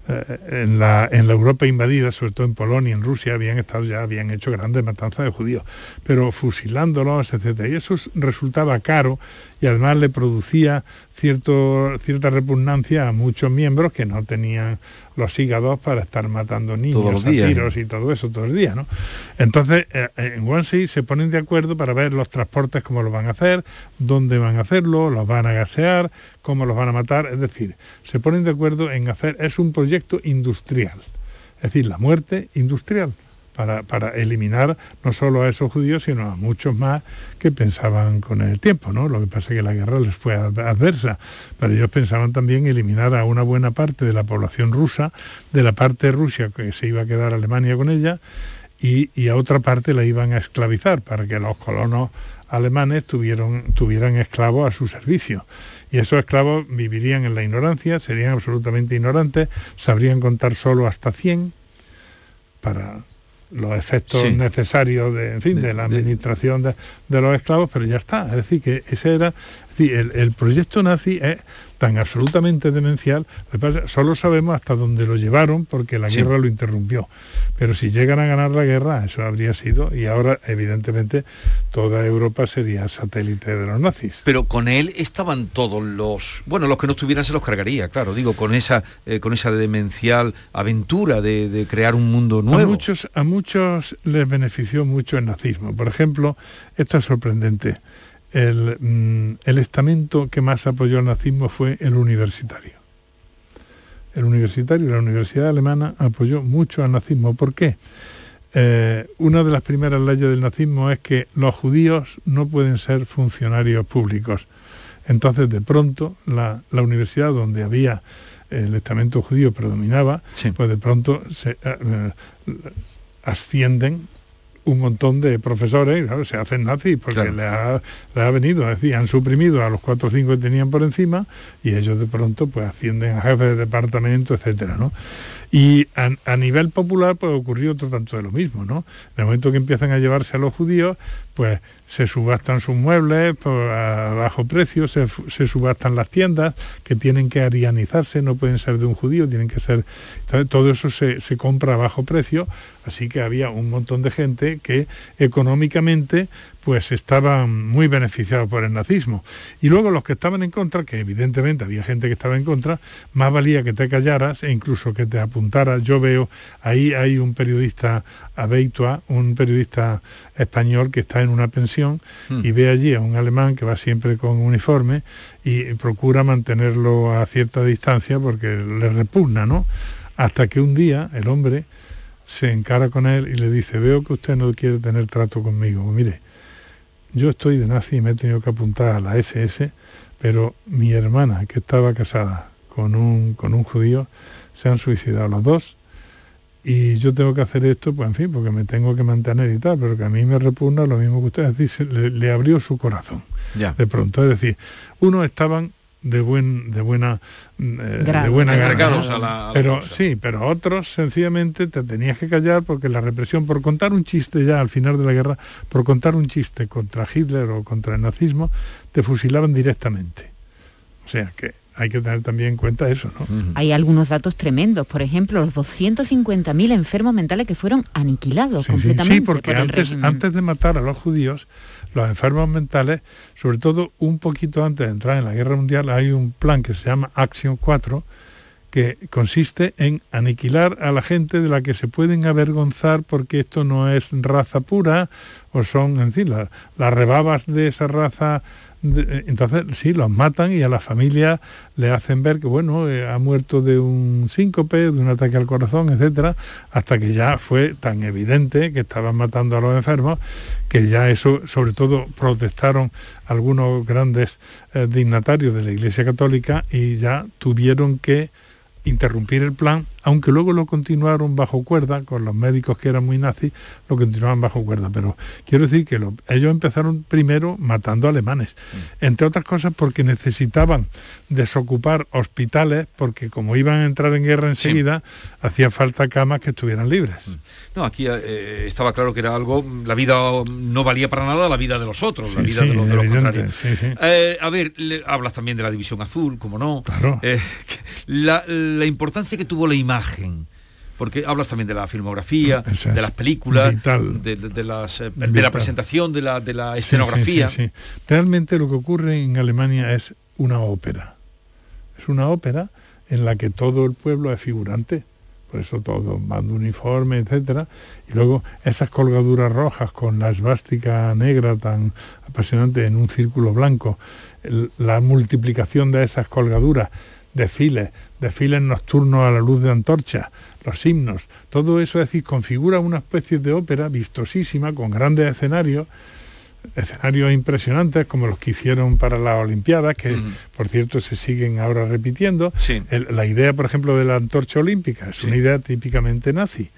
eh, en, la, en la Europa invadida, sobre todo en Polonia, en Rusia, habían estado ya, habían hecho grandes matanzas de judíos, pero fusilándolos, etcétera. Y eso resultaba caro y además le producía cierto, cierta repugnancia a muchos miembros que no tenían los hígados para estar matando niños los a días. tiros y todo eso todos los días, ¿no? Entonces, eh, en Wannsee se ponen de acuerdo para ver los transportes, cómo lo van a hacer, dónde van a hacerlo, los van a gasear, cómo los van a matar, es decir, se ponen de acuerdo en hacer, es un proyecto industrial, es decir, la muerte industrial. Para, eliminar no solo a esos judíos, sino a muchos más que pensaban con el tiempo, ¿no? Lo que pasa es que la guerra les fue ad- adversa, pero ellos pensaban también eliminar a una buena parte de la población rusa, de la parte de Rusia que se iba a quedar Alemania con ella, y, a otra parte la iban a esclavizar para que los colonos alemanes tuvieran esclavos a su servicio. Y esos esclavos vivirían en la ignorancia, serían absolutamente ignorantes, sabrían contar solo hasta 100 para los efectos Sí. necesarios de, en fin, de, la administración de, de los esclavos, pero ya está. Es decir, que ese era, decir, el, el proyecto nazi es tan absolutamente demencial, solo sabemos hasta dónde lo llevaron porque la Sí. guerra lo interrumpió. Pero si llegan a ganar la guerra, eso habría sido, y ahora evidentemente toda Europa sería satélite de los nazis. Pero con él estaban todos los, bueno, los que no estuvieran se los cargaría, claro, digo, con esa, eh, con esa demencial aventura de, de crear un mundo A nuevo. muchos, a muchos les benefició mucho el nazismo. Por ejemplo, esto es sorprendente. El, mm, el estamento que más apoyó al nazismo fue el universitario. El universitario, la Universidad Alemana, apoyó mucho al nazismo. ¿Por qué? Eh, una de las primeras leyes del nazismo es que los judíos no pueden ser funcionarios públicos. Entonces, de pronto, la, la universidad donde había el estamento judío predominaba, pues de pronto se, eh, eh, ascienden un montón de profesores, claro, se hacen nazis porque le, ha, le ha venido, es decir, han suprimido a los cuatro o cinco que tenían por encima y ellos de pronto pues ascienden a jefes de departamento, etcétera, ¿no? Y a, nivel popular pues ocurrió otro tanto de lo mismo, ¿no? En el momento que empiezan a llevarse a los judíos, pues se subastan sus muebles pues, a bajo precio, se, subastan las tiendas que tienen que arianizarse, no pueden ser de un judío, tienen que ser... todo eso se compra a bajo precio, así que había un montón de gente que económicamente pues estaban muy beneficiados por el nazismo. Y luego los que estaban en contra, que evidentemente había gente que estaba en contra, más valía que te callaras e incluso que te apuntaras. Yo veo, ahí hay un periodista Abeitua, un periodista español que está en una pensión Hmm. y ve allí a un alemán que va siempre con uniforme y procura mantenerlo a cierta distancia porque le repugna, ¿no? Hasta que un día el hombre se encara con él y le dice, veo que usted no quiere tener trato conmigo. Mire, yo estoy de nazi y me he tenido que apuntar a la SS, pero mi hermana, que estaba casada con un, con un judío, se han suicidado los dos y yo tengo que hacer esto, pues en fin, porque me tengo que mantener y tal, pero que a mí me repugna lo mismo que ustedes dicen, le, le abrió su corazón. Ya. De pronto, es decir, unos estaban de buen de buena eh, de buena gana, a la- a la pero cosa. sí pero otros sencillamente te tenías que callar porque la represión por contar un chiste ya al final de la guerra por contar un chiste contra Hitler o contra el nazismo te fusilaban directamente. O sea que hay que tener también en cuenta eso no Hay algunos datos tremendos, por ejemplo, los 250.000 enfermos mentales que fueron aniquilados Sí, sí, completamente sí, porque por el antes, régimen. antes de matar a los judíos, los enfermos mentales, sobre todo un poquito antes de entrar en la guerra mundial, hay un plan que se llama Action 4, que consiste en aniquilar a la gente de la que se pueden avergonzar porque esto no es raza pura o son, en fin, la- las rebabas de esa raza. Eh, entonces, sí, los matan y a la familia le hacen ver que, bueno, eh, ha muerto de un síncope, de un ataque al corazón, etcétera, hasta que ya fue tan evidente que estaban matando a los enfermos que ya eso, sobre todo, protestaron algunos grandes eh, dignatarios de la Iglesia Católica y ya tuvieron que interrumpir el plan, aunque luego lo continuaron bajo cuerda, con los médicos que eran muy nazis, lo continuaban bajo cuerda. Pero quiero decir que lo- ellos empezaron primero matando alemanes, entre otras cosas porque necesitaban desocupar hospitales, porque como iban a entrar en guerra enseguida, hacía falta camas que estuvieran libres. No, aquí eh, estaba claro que era algo, la vida no valía para nada la vida de los otros, la vida sí, de los, de los contrarios. Eh, a ver, le- hablas también de la división azul, como no. Eh, la, la importancia que tuvo la imagen. Porque hablas también de la filmografía, es de las películas, de, de- de las, eh, de la presentación, de la, de la escenografía. sí, sí, sí. Realmente lo que ocurre en Alemania es una ópera. Es una ópera en la que todo el pueblo es figurante. Por eso todo van de uniforme, etcétera. Y luego esas colgaduras rojas con la esvástica negra tan apasionante en un círculo blanco, el- la multiplicación de esas colgaduras, desfiles, desfiles nocturnos a la luz de antorcha, los himnos, todo eso es decir, configura una especie de ópera vistosísima con grandes escenarios escenarios impresionantes como los que hicieron para las Olimpiadas, que por cierto se siguen ahora repitiendo. El- la idea, por ejemplo, de la antorcha olímpica es una idea típicamente nazi.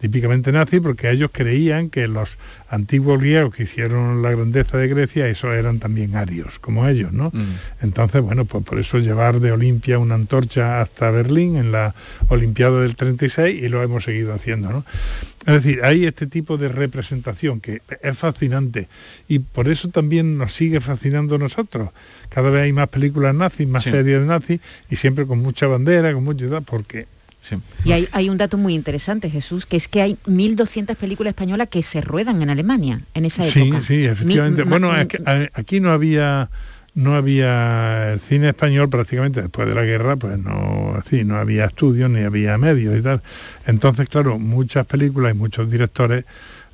Típicamente nazi porque ellos creían que los antiguos griegos que hicieron la grandeza de Grecia, esos eran también arios, como ellos, ¿no? Entonces, bueno, pues por eso llevar de Olimpia una antorcha hasta Berlín en la Olimpiada del 36 y lo hemos seguido haciendo, ¿no? Es decir, hay este tipo de representación que es fascinante y por eso también nos sigue fascinando a nosotros. Cada vez hay más películas nazis, más Sí. series de nazis y siempre con mucha bandera, con mucha edad, porque Y hay, hay un dato muy interesante, Jesús, que es que hay 1.200 películas españolas que se ruedan en Alemania en esa Sí, época. sí, efectivamente. Mi- bueno, ma- es que a- aquí no había no había el cine español prácticamente después de la guerra, pues no, así, no había estudios ni había medios y tal. Entonces, claro, muchas películas y muchos directores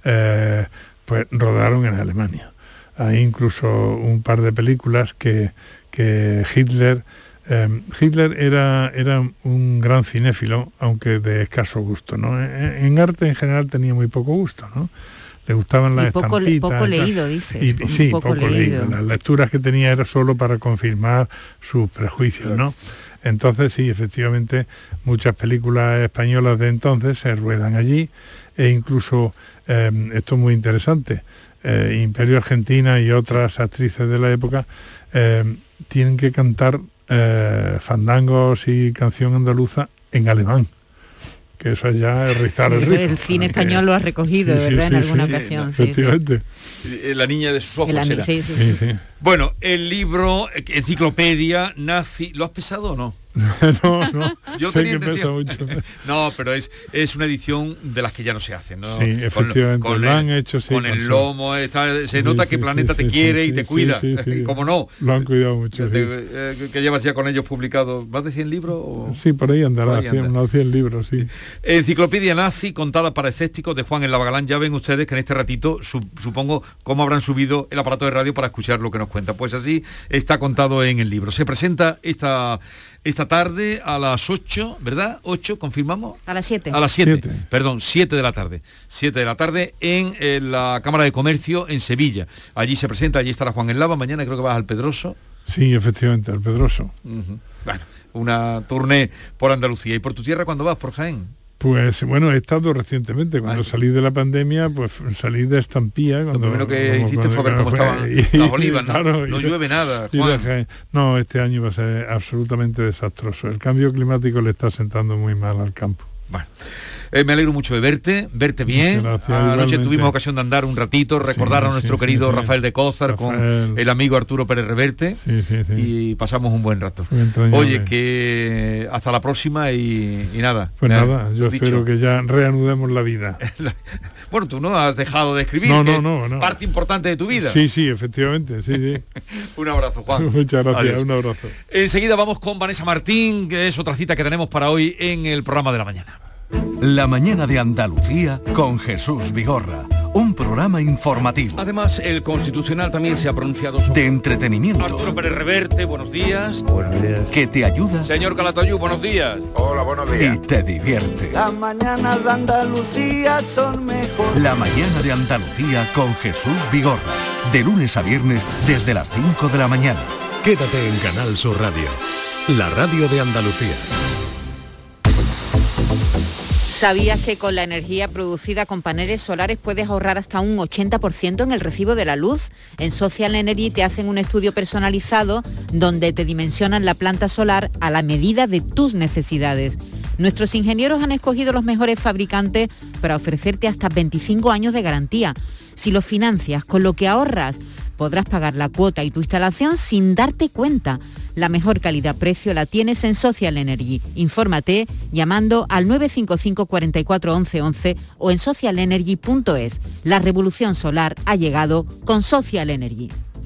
eh, pues rodaron en Alemania. Hay incluso un par de películas que, que Hitler eh, Hitler era, era un gran cinéfilo, aunque de escaso gusto. ¿no? En, en arte en general tenía muy poco gusto. ¿no? Le gustaban las Y poco le- estampitas. poco leído, dices, Y- sí, poco poco, leído. leído. Las lecturas que tenía era solo para confirmar sus prejuicios. ¿no? Entonces, sí, efectivamente, muchas películas españolas de entonces se ruedan allí e incluso, eh, esto es muy interesante, eh, Imperio Argentina y otras actrices de la época eh, tienen que cantar eh, fandangos y canción andaluza en alemán. Que eso es ya rizar el rizo. el cine español lo ha recogido, Sí, ¿verdad? sí, en alguna sí, ocasión. no, sí, sí. efectivamente. La niña de sus ojos. El ani- era. sí, sí, sí. Sí, sí. Bueno, el libro, eh, enciclopedia, nazi, ¿lo has pesado o no? no, no, Yo sé que pesa mucho. No, pero es, es una edición de las que ya no se hacen, ¿no? Sí, efectivamente, con lo el- han hecho, sí, Con el lomo, está- se nota sí, que Planeta te quiere y te cuida. ¿Cómo no? Lo han cuidado mucho. eh, que llevas ya con ellos publicados más de 100 libros. o- Sí, por ahí andará, Por ahí anda. cien- unos 100 libros, sí. Enciclopedia nazi contada para escépticos de Juan en la Bagalán. Ya ven ustedes que en este ratito su- supongo cómo habrán subido el aparato de radio para escuchar lo que nos cuenta. Pues así está contado en el libro. Se presenta esta, esta tarde a las 8, ¿verdad? 8, confirmamos. A las 7. A las 7, perdón, 7 de la tarde. 7 de la tarde en, eh, la Cámara de Comercio en Sevilla. Allí se presenta, allí estará Juan en Lava, mañana creo que vas al Pedroso. Sí, efectivamente, el Pedroso. Ujú. Bueno, una tournée por Andalucía. ¿Y por tu tierra cuándo vas? ¿Por Jaén? Pues bueno, he estado recientemente, cuando salí de la pandemia, pues salí de estampía. Cuando, primero que como hiciste fue ver cómo estaban y- las olivas, ¿no? claro, llueve nada, Juan. No, este año va a ser absolutamente desastroso. El cambio climático le está sentando muy mal al campo. Eh, me alegro mucho de verte, verte bien. Gracias, Anoche igualmente. tuvimos ocasión de andar un ratito, recordar a nuestro sí, querido sí. Rafael de Cózar Rafael. con el amigo Arturo Pérez Reverte Sí, sí, sí. y pasamos un buen rato. Oye, que hasta la próxima y, y nada. Pues nada, yo dicho. espero que ya reanudemos la vida. Bueno, tú no has dejado de escribir, No, no, no, no. parte importante de tu vida. Sí, sí, efectivamente, sí, sí. Un abrazo, Juan. Muchas gracias, Adiós. un abrazo. Enseguida vamos con Vanessa Martín, que es otra cita que tenemos para hoy en el programa de la mañana. La mañana de Andalucía con Jesús Vigorra. Un programa informativo. Además, el Constitucional también se ha pronunciado sobre... De entretenimiento. Arturo Pérez Reverte, buenos días. Buenos días. Que te ayuda Señor Calatayú, buenos días. Hola, buenos y te divierte. Las mañanas de Andalucía son mejor. La mañana de Andalucía con Jesús Vigorra. De lunes a viernes desde las 5 de la mañana. Quédate en Canal Sur Radio, la radio de Andalucía. ¿Sabías que con la energía producida con paneles solares puedes ahorrar hasta un 80% en el recibo de la luz? En Social Energy te hacen un estudio personalizado donde te dimensionan la planta solar a la medida de tus necesidades. Nuestros ingenieros han escogido los mejores fabricantes para ofrecerte hasta 25 años de garantía. Si lo financias con lo que ahorras, podrás pagar la cuota y tu instalación sin darte cuenta. La mejor calidad-precio la tienes en Social Energy. Infórmate llamando al 955 44 11 11 o en socialenergy.es. La revolución solar ha llegado con Social Energy.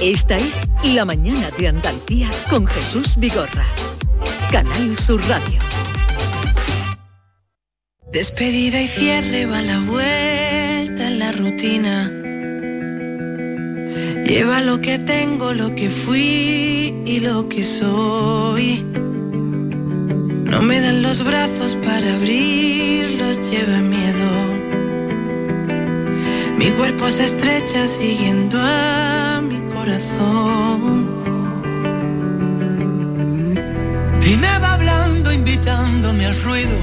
Esta es La Mañana de Andalucía con Jesús Vigorra. Canal Sur Radio. Despedida y cierre va la vuelta en la rutina. Lleva lo que tengo, lo que fui y lo que soy. No me dan los brazos para abrirlos, lleva miedo. Mi cuerpo se estrecha siguiendo a corazón. Y me va hablando, invitándome al ruido.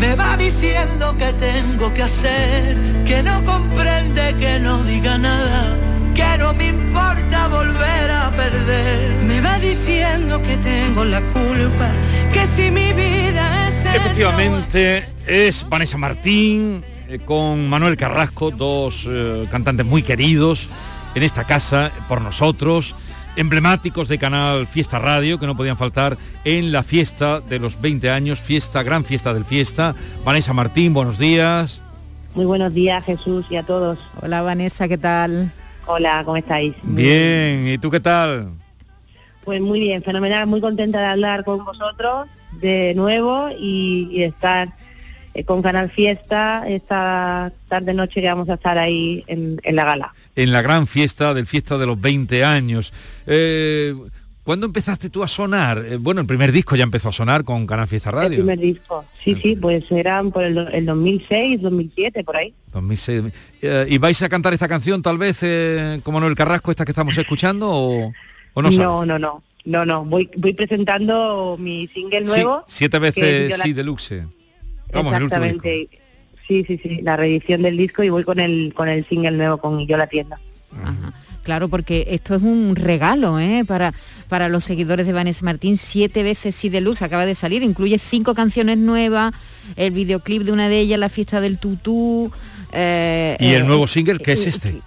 Me va diciendo que tengo que hacer, que no comprende, que no diga nada, que no me importa volver a perder. Me va diciendo que tengo la culpa, que si mi vida es Efectivamente, es Vanessa Martín eh, con Manuel Carrasco, dos eh, cantantes muy queridos en esta casa por nosotros, emblemáticos de Canal Fiesta Radio, que no podían faltar en la fiesta de los 20 años, fiesta, gran fiesta del fiesta. Vanessa Martín, buenos días. Muy buenos días Jesús y a todos. Hola Vanessa, ¿qué tal? Hola, ¿cómo estáis? Bien, ¿y tú qué tal? Pues muy bien, fenomenal, muy contenta de hablar con vosotros de nuevo y, y de estar eh, con Canal Fiesta esta tarde noche que vamos a estar ahí en, en la gala. En la gran fiesta del fiesta de los 20 años. Eh, ¿Cuándo empezaste tú a sonar? Eh, bueno, el primer disco ya empezó a sonar con Canal Fiesta Radio. El primer disco, sí, sí, pues eran por el, el 2006, 2007, por ahí. 2006. Eh, ¿Y vais a cantar esta canción tal vez como Noel Carrasco, esta que estamos escuchando o, o no? no, no, no, no, no, voy, voy presentando mi single Sí, nuevo. siete veces yo la- sí, deluxe. Vamos, el. Exactamente. Sí, sí, sí, la reedición del disco y voy con el con el single nuevo con Yo la tienda. Claro, porque esto es un regalo ¿eh? para, para los seguidores de Vanessa Martín. Siete veces sí deluxe acaba de salir, incluye cinco canciones nuevas, el videoclip de una de ellas, la fiesta del tutú. eh, Y el eh, nuevo single, que es este.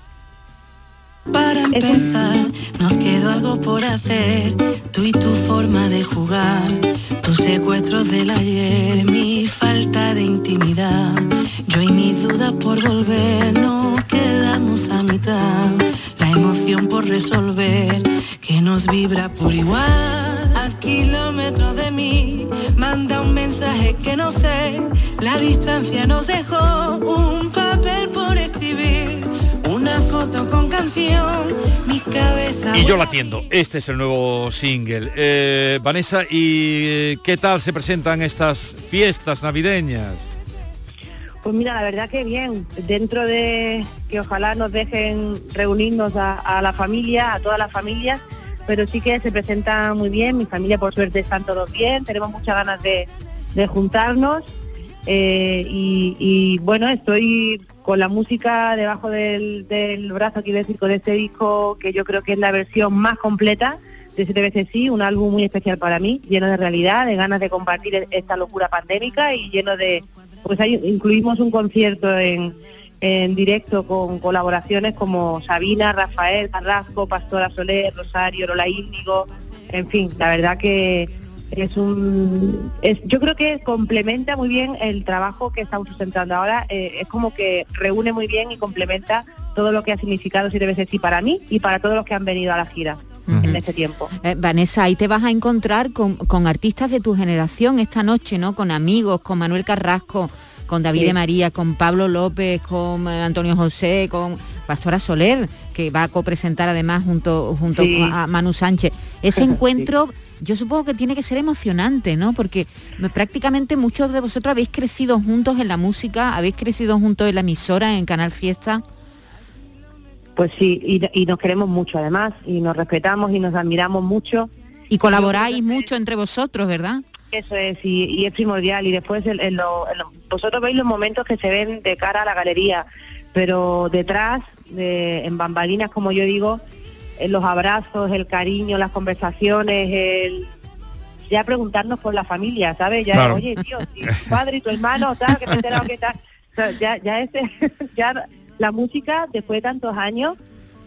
Para empezar, nos quedó algo por hacer, tú y tu forma de jugar, tus secuestros del ayer, mi falta de intimidad, yo y mis dudas por volver, nos quedamos a mitad, la emoción por resolver, que nos vibra por igual, a kilómetros de mí, manda un mensaje que no sé, la distancia nos dejó un papel por escribir. Foto con canción, mi cabeza. Y yo la atiendo. Este es el nuevo single. Eh, Vanessa, ¿y eh, qué tal se presentan estas fiestas navideñas? Pues mira, la verdad que bien, dentro de que ojalá nos dejen reunirnos a, a la familia, a todas las familias, pero sí que se presenta muy bien, mi familia por suerte están todos bien, tenemos muchas ganas de, de juntarnos eh, y, y, bueno, estoy con la música debajo del, del brazo, quiero decir, con este disco que yo creo que es la versión más completa de Siete veces sí, un álbum muy especial para mí, lleno de realidad, de ganas de compartir esta locura pandémica y lleno de, pues ahí incluimos un concierto en, en directo con colaboraciones como Sabina, Rafael, Carrasco, Pastora Soler, Rosario, Lola Índigo, en fin, la verdad que es un es, yo creo que complementa muy bien el trabajo que estamos sustentando ahora eh, es como que reúne muy bien y complementa todo lo que ha significado siete veces sí para mí y para todos los que han venido a la gira en este tiempo Eh, Vanessa, ahí te vas a encontrar con, con artistas de tu generación esta noche, ¿no? Con amigos, con Manuel Carrasco, con David Sí. de María, con Pablo López, con eh, Antonio José, con Pastora Soler, que va a copresentar además junto, junto Sí. a Manu Sánchez. Ese encuentro, yo supongo que tiene que ser emocionante, ¿no? Porque me- prácticamente muchos de vosotros habéis crecido juntos en la música, habéis crecido juntos en la emisora, en Canal Fiesta. pues sí y, y nos queremos mucho además y nos respetamos y nos admiramos mucho Y colaboráis mucho entre vosotros, ¿verdad? Eso es, y, y es primordial. Y después, lo- vosotros veis los momentos que se ven de cara a la galería, pero detrás, de, en bambalinas, como yo digo, los abrazos, el cariño, las conversaciones, el ya preguntarnos por la familia, ¿sabes? Ya, Claro. oye, tío, si tu padre y tu hermano, tal, que me he enterado que tal. O sea, ya, ya, ese, ya la música, después de tantos años,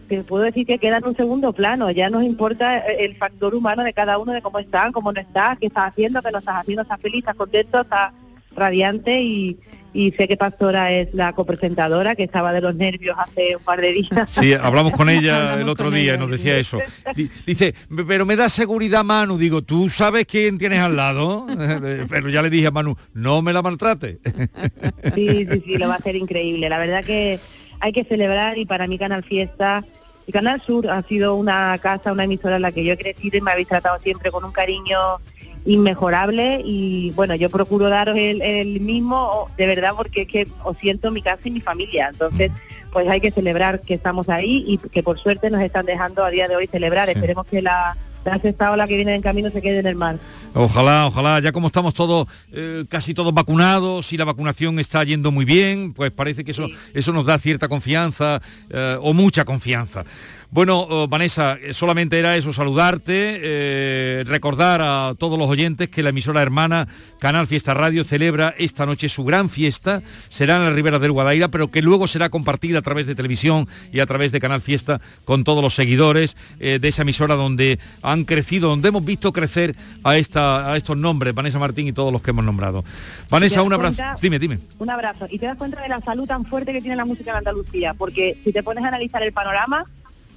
te puedo decir que queda en un segundo plano. Ya nos importa eh, el factor humano de cada uno, de cómo están, cómo no está, qué estás haciendo, qué no estás haciendo, estás feliz, estás contento, estás radiante y, y sé que Pastora es la copresentadora que estaba de los nervios hace un par de días. Sí, hablamos con ella Hablamos el otro día ella, y nos sí. decía eso. Di- Dice, pero me da seguridad Manu. Digo, ¿tú sabes quién tienes al lado? Pero ya le dije a Manu, no me la maltrate. Sí, sí, sí, lo va a ser increíble. La verdad que hay que celebrar y para mí Canal Fiesta y Canal Sur ha sido una casa, una emisora en la que yo he crecido y me habéis tratado siempre con un cariño inmejorable y bueno, yo procuro daros el, el mismo de verdad porque es que os siento en mi casa y mi familia. Entonces, pues hay que celebrar que estamos ahí y que por suerte nos están dejando a día de hoy celebrar. Esperemos que la, la sexta ola que viene en camino se quede en el mar. Ojalá, ojalá, ya como estamos todos, eh, casi todos vacunados y la vacunación está yendo muy bien, pues parece que eso, eso nos da cierta confianza eh, o mucha confianza. Bueno, oh, Vanessa, solamente era eso, saludarte, eh, recordar a todos los oyentes que la emisora hermana Canal Fiesta Radio celebra esta noche su gran fiesta, será en la Ribera del Guadaira, pero que luego será compartida a través de televisión y a través de Canal Fiesta con todos los seguidores eh, de esa emisora donde han crecido, donde hemos visto crecer a, esta, a estos nombres, Vanessa Martín y todos los que hemos nombrado. Vanessa, ¿Te das un abrazo. cuenta? Dime, dime. Un abrazo. Y te das cuenta de la salud tan fuerte que tiene la música en Andalucía, porque si te pones a analizar el panorama,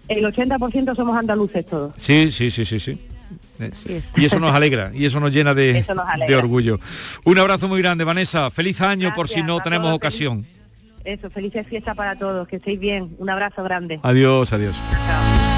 el 80% somos andaluces todos. Sí, sí, sí, sí, sí. ¿eh? Y eso nos alegra, y eso nos llena de, nos orgullo. Un abrazo muy grande, Vanessa. Feliz año por si no tenemos todos, ocasión. Eso, felices fiestas para todos, que estéis bien. Un abrazo grande. Adiós, adiós. Viaja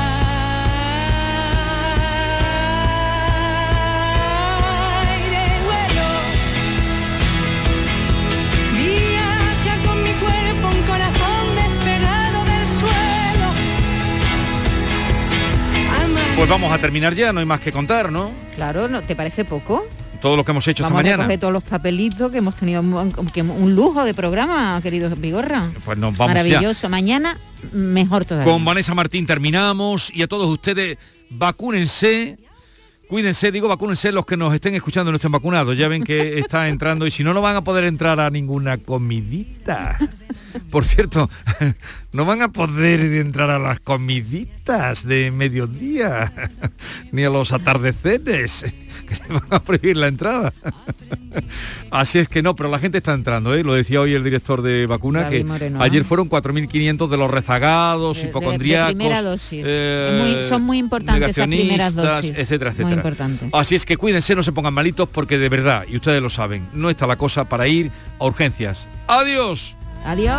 Pues vamos a terminar ya, no hay más que contar, ¿no? Claro, ¿no te parece poco? Todo lo que hemos hecho Vamos esta mañana. todos los papelitos que hemos tenido un, que un lujo de programa, querido Vigorra. Pues nos vamos ya. Maravilloso. Mañana mejor todavía. Con Vanessa Martín terminamos y a todos ustedes vacúnense. Cuídense, digo, vacúnense los que nos estén escuchando no estén vacunados. Ya ven que está entrando y si no, no van a poder entrar a ninguna comidita. Por cierto, no van a poder entrar a las comiditas de mediodía, ni a los atardeceres, que le van a prohibir la entrada. Así es que no, pero la gente está entrando, ¿eh? lo decía hoy el director de vacuna, David que Moreno, ayer fueron 4.500 de los rezagados, De- de- de primera dosis. eh, muy- son muy importantes esas primeras dosis. etcétera, Muy etcétera. importantes. Así es que cuídense, no se pongan malitos porque de verdad, y ustedes lo saben, no está la cosa para ir a urgencias. Adiós. Adiós.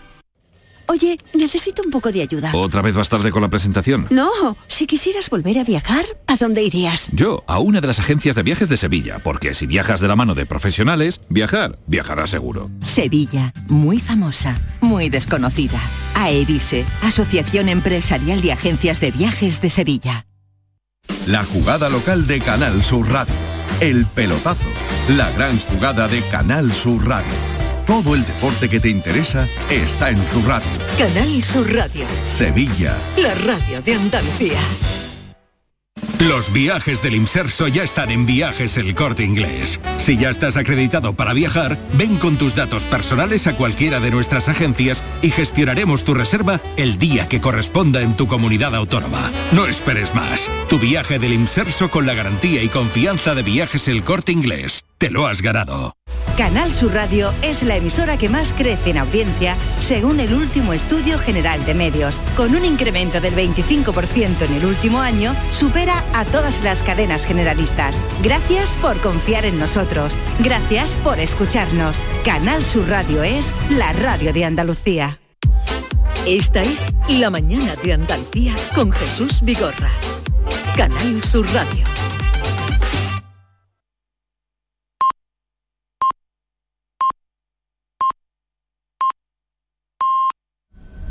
Oye, necesito un poco de ayuda. ¿Otra vez vas tarde con la presentación? No, si quisieras volver a viajar, ¿a dónde irías? Yo, a una de las agencias de viajes de Sevilla, porque si viajas de la mano de profesionales, viajar, viajarás seguro. Sevilla, muy famosa, muy desconocida. AEVISE, Asociación Empresarial de Agencias de Viajes de Sevilla. La jugada local de Canal Sur Radio. El pelotazo. La gran jugada de Canal Sur Radio. Todo el deporte que te interesa está en tu radio. Canal Sur Radio, Sevilla. la radio de Andalucía. Los viajes del Imserso ya están en Viajes El Corte Inglés. Si ya estás acreditado para viajar, ven con tus datos personales a cualquiera de nuestras agencias y gestionaremos tu reserva el día que corresponda en tu comunidad autónoma. No esperes más. Tu viaje del Imserso con la garantía y confianza de Viajes El Corte Inglés. Te lo has ganado. Canal Sur Radio es la emisora que más crece en audiencia según el último estudio general de medios. Con un incremento del 25% en el último año, supera a todas las cadenas generalistas. Gracias por confiar en nosotros. Gracias por escucharnos. Canal Sur Radio es la radio de Andalucía. Esta es La mañana de Andalucía con Jesús Vigorra. Canal Sur Radio.